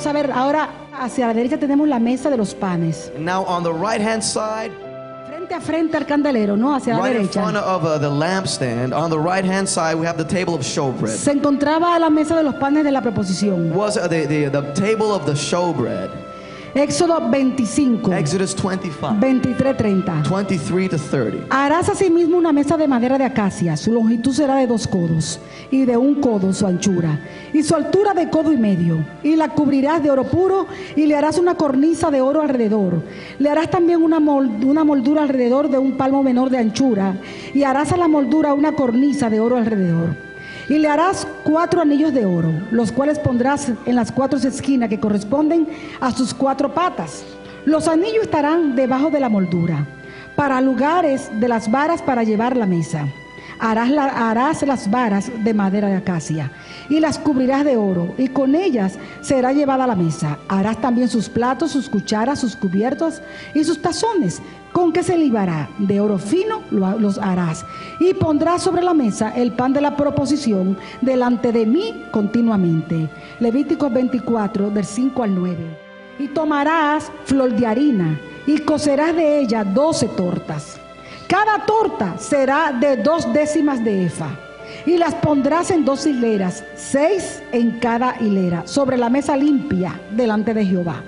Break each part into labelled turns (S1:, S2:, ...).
S1: vamos a ver ahora hacia la derecha tenemos la mesa de los panes.
S2: Now on the right hand side,
S1: Frente a frente al candelero, ¿no? Hacia la
S2: right in
S1: derecha.
S2: front of uh, the lampstand, on the right hand side, we have the table of showbread.
S1: Se encontraba la mesa de los panes de la proposición.
S2: Was uh, the, the, the table of the showbread.
S1: Éxodo 25,
S2: Exodus 25,
S1: 23, 30.
S2: 23 to 30.
S1: Harás asimismo una mesa de madera de acacia, su longitud será de dos codos, y de un codo su anchura, y su altura de codo y medio, y la cubrirás de oro puro, y le harás una cornisa de oro alrededor. Le harás también una, una moldura alrededor de un palmo menor de anchura, y harás a la moldura una cornisa de oro alrededor. Y le harás cuatro anillos de oro, los cuales pondrás en las cuatro esquinas que corresponden a sus cuatro patas. Los anillos estarán debajo de la moldura, para lugares de las varas para llevar la mesa. Harás, la- harás las varas de madera de acacia y las cubrirás de oro, y con ellas será llevada la mesa. Harás también sus platos, sus cucharas, sus cubiertos y sus tazones. ¿Con qué se libará? De oro fino lo- los harás. Y pondrás sobre la mesa el pan de la proposición delante de mí continuamente. Levíticos 24, del 5 al 9. Y tomarás flor de harina y cocerás de ella doce tortas. Cada torta será de dos décimas de efa. Y las pondrás en dos hileras, seis en cada hilera, sobre la mesa limpia delante de Jehová.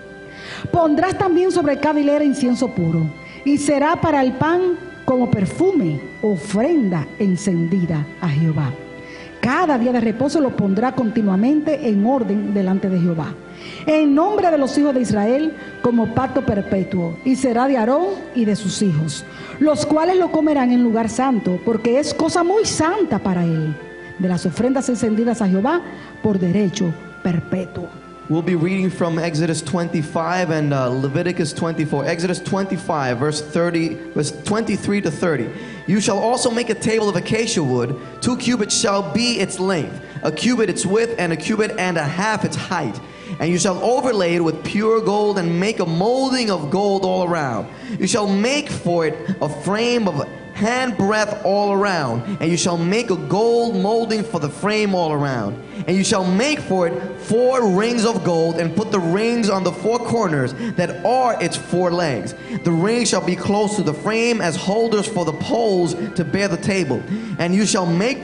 S1: Pondrás también sobre cada hilera incienso puro, y será para el pan como perfume, ofrenda encendida a Jehová. Cada día de reposo lo pondrá continuamente en orden delante de Jehová. En nombre de los hijos de Israel, como pacto perpetuo, y será de Aarón y de sus hijos, los cuales lo comerán en lugar santo, porque es cosa muy santa para él. De las ofrendas encendidas a Jehová por derecho perpetuo.
S2: We'll be reading from Exodus 25 and uh, Leviticus 24. Exodus 25, verse 30, verse 23 to 30. You shall also make a table of acacia wood. Two cubits shall be its length, a cubit its width, and a cubit and a half its height. And you shall overlay it with pure gold and make a molding of gold all around. You shall make for it a frame of hand breadth all around, and you shall make a gold molding for the frame all around. And you shall make for it four rings of gold, and put the rings on the four corners that are its four legs. The rings shall be close to the frame as holders for the poles to bear the table. And you shall make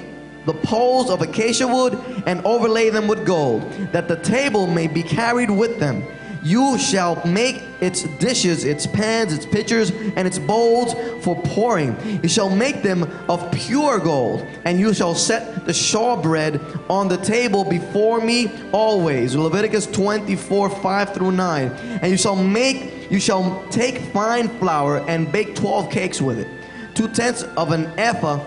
S2: the poles of acacia wood and overlay them with gold, that the table may be carried with them. You shall make its dishes, its pans, its pitchers, and its bowls for pouring. You shall make them of pure gold, and you shall set the shawbread on the table before me always. Leviticus 24, 5 through 9. And you shall make, you shall take fine flour and bake 12 cakes with it. Two tenths of an ephah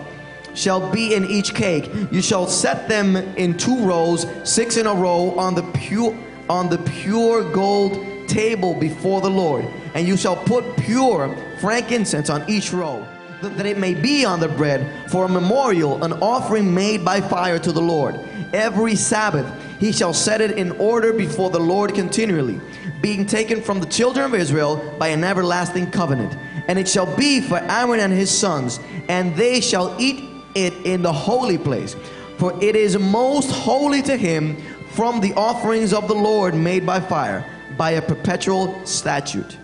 S2: shall be in each cake. You shall set them in two rows, six in a row, on the pure on the pure gold table before the Lord. And you shall put pure frankincense on each row, that it may be on the bread for a memorial, an offering made by fire to the Lord. Every Sabbath he shall set it in order before the Lord continually, being taken from the children of Israel by an everlasting covenant. And it shall be for Aaron and his sons, and they shall eat it in the holy place. For it is most holy to him from the offerings of the Lord made by fire, by a perpetual statute.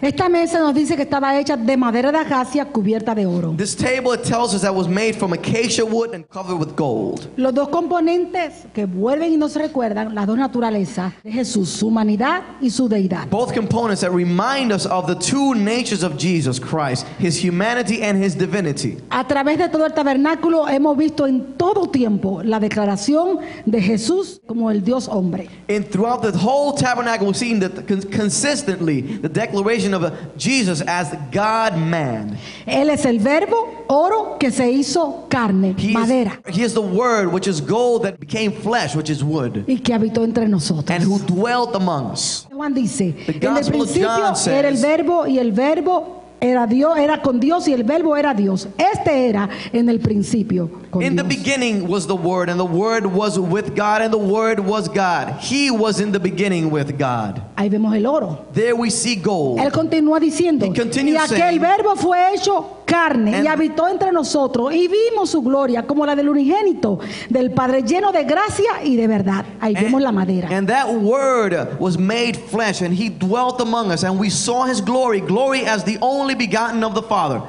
S1: Esta mesa nos dice que estaba hecha de madera de acacia cubierta de oro.
S2: This table, it tells us that was made from acacia wood and covered with gold.
S1: Los dos componentes que vuelven y nos recuerdan las dos naturalezas de Jesús, su humanidad y su deidad.
S2: Both components that remind us of the two natures of Jesus Christ, his humanity and his divinity.
S1: A través de todo el tabernáculo hemos visto en todo tiempo la declaración de Jesús como el Dios hombre.
S2: And throughout the whole tabernacle, we've seen that con- consistently the declaration of uh, Jesus as God man.
S1: Él es el verbo oro que se hizo carne,
S2: He
S1: madera,
S2: is, he is the word which is gold that became flesh, which is wood,
S1: y que habitó entre nosotros.
S2: and who dwelt among us.
S1: Juan dice,
S2: The
S1: en el
S2: of
S1: principio era el verbo y el verbo era Dios, era con Dios y el verbo era Dios. Este era en el principio con
S2: In the
S1: Dios.
S2: beginning was the Word, and the Word was with God, and the Word was God. He was in the beginning with God.
S1: Ahí vemos el oro.
S2: There we see gold.
S1: Él continúa diciendo,
S2: He
S1: y aquel
S2: saying-
S1: verbo fue hecho carne y habitó entre nosotros y vimos su gloria como la del unigénito del Padre lleno de gracia y de verdad. Ahí vemos la madera.
S2: And that word was made flesh and he dwelt among us and we saw his glory, glory as the only begotten of the Father,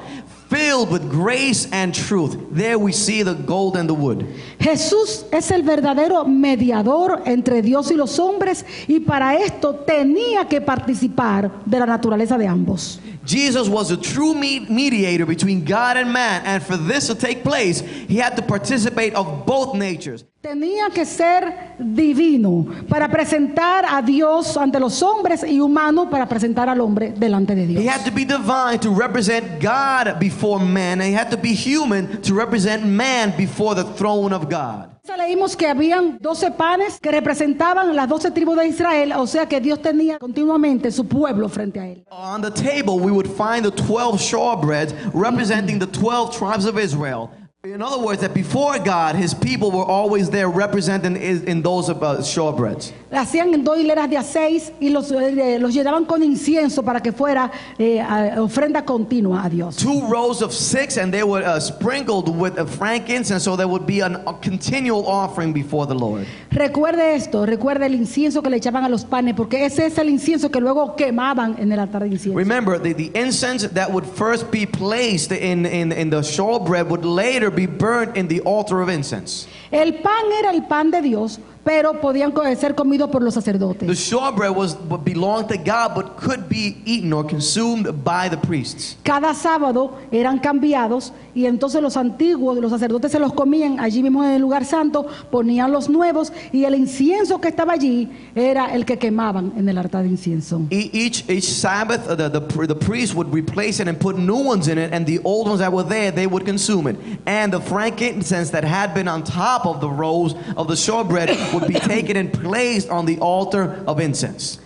S2: filled with grace and truth. There we see the gold and the wood.
S1: Jesús es el verdadero mediador entre Dios y los hombres y para esto tenía que participar de la naturaleza de ambos.
S2: Jesus was a true mediator between God and man, and for this to take place, he had to participate of both natures.
S1: Tenía que ser divino para presentar a Dios ante los hombres y humano para presentar al hombre delante de Dios.
S2: He had to be divine to represent God before man, and he had to be human to represent man before the throne of God.
S1: Leímos que habían 12 panes que representaban las 12 tribus de Israel, o sea que Dios tenía continuamente su pueblo frente a él.
S2: On the table, we would find the 12 shortbreads representing the 12 tribes of Israel. In other words, that before God, his people were always there representing in, those uh, shortbreads.
S1: Hacían en dos hileras de a seis y los, eh, los llenaban con incienso para que fuera eh, ofrenda continua a Dios.
S2: Two rows of six, and they were uh, sprinkled with uh, frankincense, so there would be an, a continual offering before the Lord.
S1: Recuerde esto, recuerde el incienso que le echaban a los panes, porque ese es el incienso que luego quemaban en el altar de incienso.
S2: Remember, the, the incense that would first be placed in, in, in the shortbread would later be burnt in the altar of incense.
S1: El pan era el pan de Dios, pero podían ser comidos por los
S2: The
S1: sacerdotes.
S2: shortbread was what belonged to God, but could be eaten or consumed by the priests.
S1: Cada sábado eran cambiados y entonces los antiguos, los sacerdotes se los comían allí mismo en el lugar santo, ponían los nuevos y el incienso que estaba allí era el que quemaban en el altar de incienso.
S2: E- Each, each Sabbath, the, the, the priest would replace it and put new ones in it, and the old ones that were there, they would consume it. And the frankincense that had been on top of the rows of the shortbread be taken and placed on the altar of incense.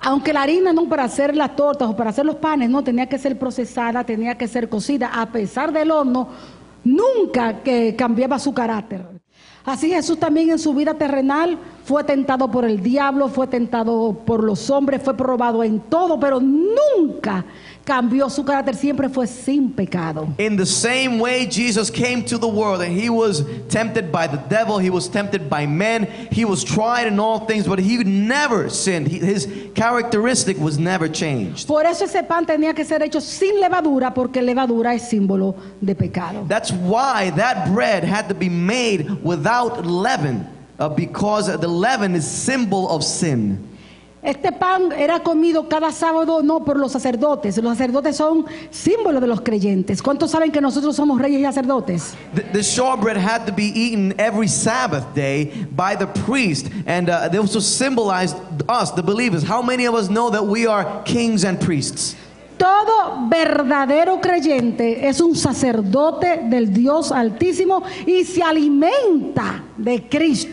S1: Aunque la harina no para hacer las tortas o para hacer los panes no tenía que ser procesada, tenía que ser cocida, a pesar del horno, nunca que cambiaba su carácter. Así Jesús también en su vida terrenal fue tentado por el diablo, fue tentado por los hombres, fue probado en todo, pero nunca cambió su carácter, siempre fue sin pecado.
S2: In the same way, Jesus came to the world and he was tempted by the devil, he was tempted by men, he was tried in all things, but he never sinned. He- his characteristic was never changed.
S1: Por eso ese pan tenía que ser hecho sin levadura, porque levadura es símbolo de pecado.
S2: That's why that bread had to be made without leaven, uh, because the leaven is symbol of sin.
S1: Este pan era comido cada sábado no por los sacerdotes. Los sacerdotes son símbolos de los creyentes. ¿Cuántos saben que nosotros somos reyes y sacerdotes?
S2: The, the shortbread had to be eaten every Sabbath day by the priest, and uh, they also symbolized us, the believers. How many of us know that we are kings and priests?
S1: Todo verdadero creyente es un sacerdote del Dios Altísimo y se alimenta de Cristo,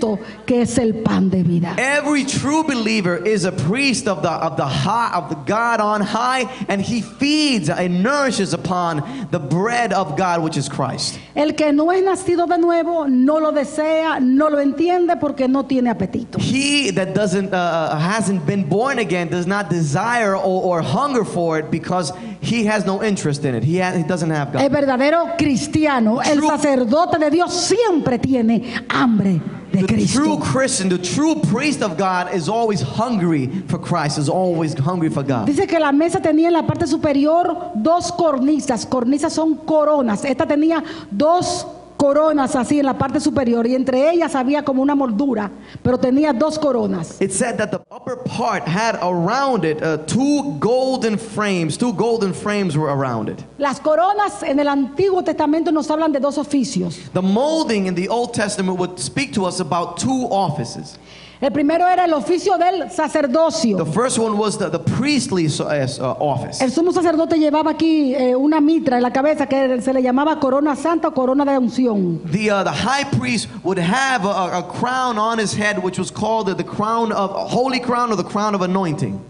S1: que es el pan de vida.
S2: Every true believer is a priest of the of the high of the God on high, and he feeds and nourishes upon the bread of God, which is Christ.
S1: El que no es nacido de nuevo no lo desea, no lo entiende porque no tiene apetito.
S2: He that doesn't uh, hasn't been born again does not desire or, or hunger for it because he has no interest in it. He, ha- he doesn't have
S1: El
S2: God.
S1: verdadero cristiano, el sacerdote de Dios siempre tiene hambre de
S2: The
S1: Cristo.
S2: true Christian, the true priest of God, is always hungry for Christ. Is always hungry for God.
S1: Dice que la mesa tenía en la parte superior dos cornisas. Cornisas son coronas. Esta tenía dos coronas así en la parte superior y entre ellas había como una moldura, pero tenía dos coronas.
S2: It said that the upper part had around it uh, two golden frames. Two golden frames were around it.
S1: Las coronas en el Antiguo Testamento nos hablan de dos oficios.
S2: The molding in the Old Testament would speak to us about two offices.
S1: El primero era el oficio del sacerdocio.
S2: The first one was the, the priestly uh, office.
S1: El sumo sacerdote llevaba aquí eh, una mitra en la cabeza que se le llamaba corona santa o corona de unción.
S2: The, uh, the high priest would have a, a- a crown on his head, which was called the, the crown of a holy crown or the crown of anointing.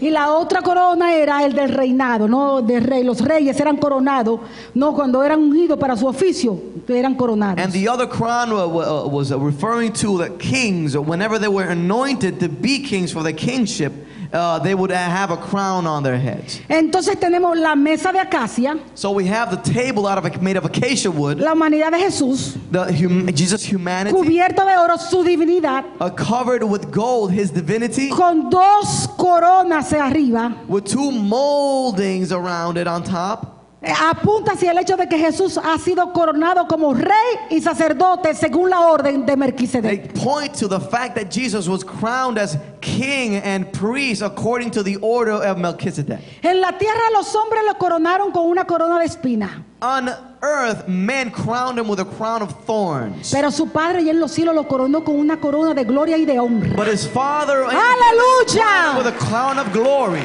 S1: Y la otra corona era el del reinado, no del rey. Los reyes eran coronados, no cuando eran ungidos para su oficio, eran coronados.
S2: And the other crown wa- was referring to the kings, or whenever they were anointed to be kings for the kingship, uh, they would have a crown on their heads.
S1: Entonces tenemos la mesa de acacia,
S2: So we have the table out of made of acacia wood,
S1: la humanidad de Jesús,
S2: the hum, Jesus' humanity,
S1: cubierto de oro su divinidad,
S2: uh, covered with gold, his divinity,
S1: con dos coronas arriba.
S2: with two moldings around it on top.
S1: Eh, Apunta hacia el hecho de que Jesús ha sido coronado como rey y sacerdote según la orden de
S2: They
S1: Melquisedec.
S2: point to the fact that Jesus was crowned as king and priest according to the order of Melchizedek.
S1: En la tierra los hombres lo coronaron con una corona de espina,
S2: On earth, men crowned him with a crown of thorns.
S1: pero su padre y en los cielos lo coronó con una corona de gloria y de honra.
S2: But his father with
S1: Aleluya.
S2: a crown of glory.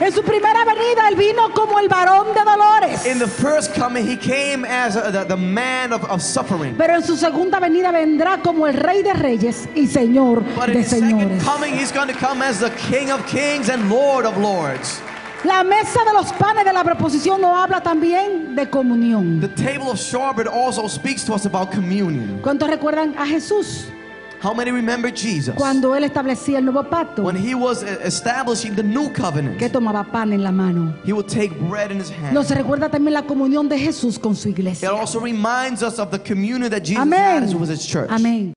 S1: En su primera venida él vino como el varón de dolores,
S2: In the first coming, he came as uh, the, the man of, of suffering.
S1: pero en su segunda venida vendrá como el rey de reyes y señor
S2: But in
S1: de
S2: second
S1: señores.
S2: coming, he's going to come as the King of kings and Lord of lords.
S1: La mesa de los panes de la preposición no habla también de comunión.
S2: The table of showbread also speaks to us about communion.
S1: ¿Cuántos recuerdan a Jesús
S2: How many remember Jesus?
S1: cuando él establecía el nuevo pacto?
S2: When he was establishing the new covenant,
S1: Que tomaba pan en la mano.
S2: he would take bread in his hand.
S1: Nos recuerda también la comunión de Jesús con su iglesia.
S2: It also reminds us of the communion that Jesus had with his church.
S1: Amén.